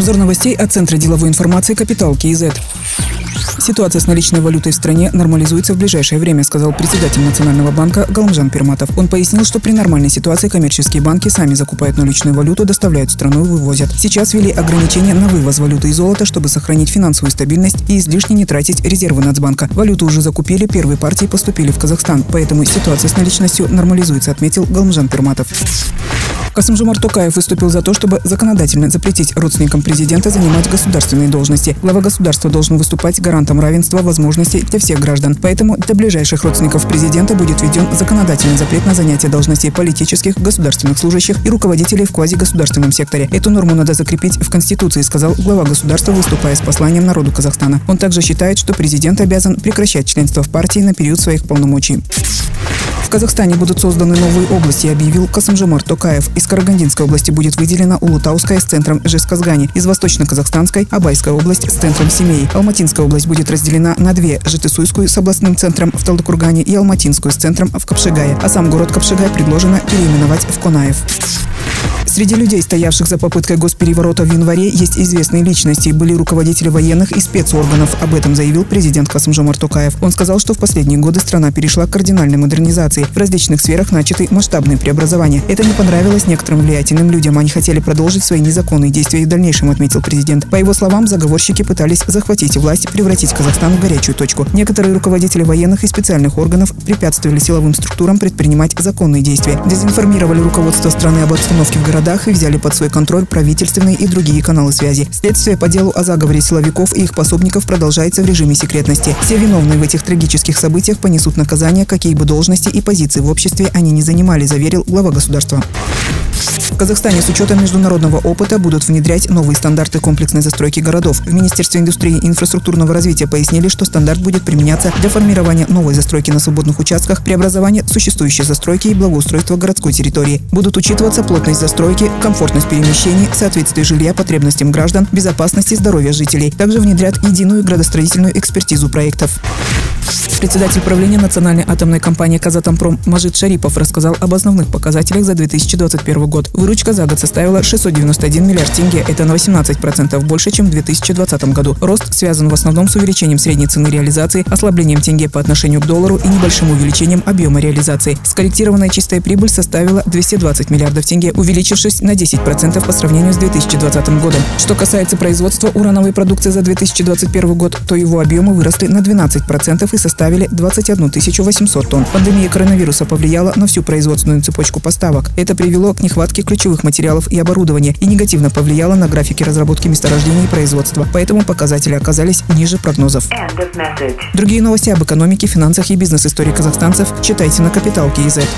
Обзор новостей от Центра деловой информации «Капитал КИЗ». Ситуация с наличной валютой в стране нормализуется в ближайшее время, сказал председатель Национального банка Галмжан Перматов. Он пояснил, что при нормальной ситуации коммерческие банки сами закупают наличную валюту, доставляют в страну и вывозят. Сейчас ввели ограничения на вывоз валюты и золота, чтобы сохранить финансовую стабильность и излишне не тратить резервы Нацбанка. Валюту уже закупили, первые партии поступили в Казахстан, поэтому ситуация с наличностью нормализуется, отметил Галмжан Перматов. Касымжумар Токаев выступил за то, чтобы законодательно запретить родственникам президента занимать государственные должности. Глава государства должен выступать гарантом равенства возможностей для всех граждан. Поэтому для ближайших родственников президента будет введен законодательный запрет на занятие должностей политических, государственных служащих и руководителей в квазигосударственном секторе. Эту норму надо закрепить в Конституции, сказал глава государства, выступая с посланием народу Казахстана. Он также считает, что президент обязан прекращать членство в партии на период своих полномочий. В Казахстане будут созданы новые области, объявил Касымжумар Токаев. Из Карагандинской области будет выделена Улутауская с центром Жесказгани, из Восточно-Казахстанской – Абайская область с центром Семей. Алматинская область будет разделена на две – Житысуйскую с областным центром в Талдыкургане и Алматинскую с центром в Капшигае. А сам город Капшигай предложено переименовать в Конаев. Среди людей, стоявших за попыткой госпереворота в январе, есть известные личности. Были руководители военных и спецорганов. Об этом заявил президент Касымжомар Токаев. Он сказал, что в последние годы страна перешла к кардинальной модернизации. В различных сферах начаты масштабные преобразования. Это не понравилось некоторым влиятельным людям. Они хотели продолжить свои незаконные действия и в дальнейшем, отметил президент. По его словам, заговорщики пытались захватить власть, превратить Казахстан в горячую точку. Некоторые руководители военных и специальных органов препятствовали силовым структурам предпринимать законные действия. Дезинформировали руководство страны об обстановке в городах городах и взяли под свой контроль правительственные и другие каналы связи. Следствие по делу о заговоре силовиков и их пособников продолжается в режиме секретности. Все виновные в этих трагических событиях понесут наказание, какие бы должности и позиции в обществе они не занимали, заверил глава государства. В Казахстане с учетом международного опыта будут внедрять новые стандарты комплексной застройки городов. В Министерстве индустрии и инфраструктурного развития пояснили, что стандарт будет применяться для формирования новой застройки на свободных участках, преобразования существующей застройки и благоустройства городской территории. Будут учитываться плотность застройки, комфортность перемещений, соответствие жилья потребностям граждан, безопасность и здоровье жителей. Также внедрят единую градостроительную экспертизу проектов. Председатель правления Национальной атомной компании «Казатомпром» Мажид Шарипов рассказал об основных показателях за 2021 год. Выручка за год составила 691 миллиард тенге. Это на 18% больше, чем в 2020 году. Рост связан в основном с увеличением средней цены реализации, ослаблением тенге по отношению к доллару и небольшим увеличением объема реализации. Скорректированная чистая прибыль составила 220 миллиардов тенге, увеличившись на 10% по сравнению с 2020 годом. Что касается производства урановой продукции за 2021 год, то его объемы выросли на 12% и составили 21 800 тонн. Пандемия коронавируса повлияла на всю производственную цепочку поставок. Это привело к нехватке ключевых материалов и оборудования и негативно повлияло на графики разработки месторождений и производства. Поэтому показатели оказались ниже прогнозов. Другие новости об экономике, финансах и бизнес-истории казахстанцев читайте на Капитал Киезет.